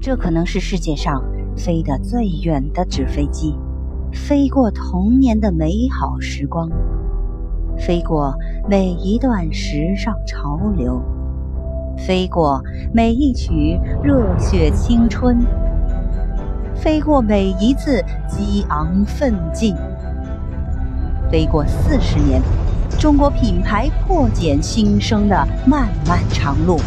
这可能是世界上飞得最远的纸飞机飞过童年的美好时光飞过每一段时尚潮流飞过每一曲热血青春飞过每一次激昂奋进飞过四十年中国品牌破茧新生的漫漫长路。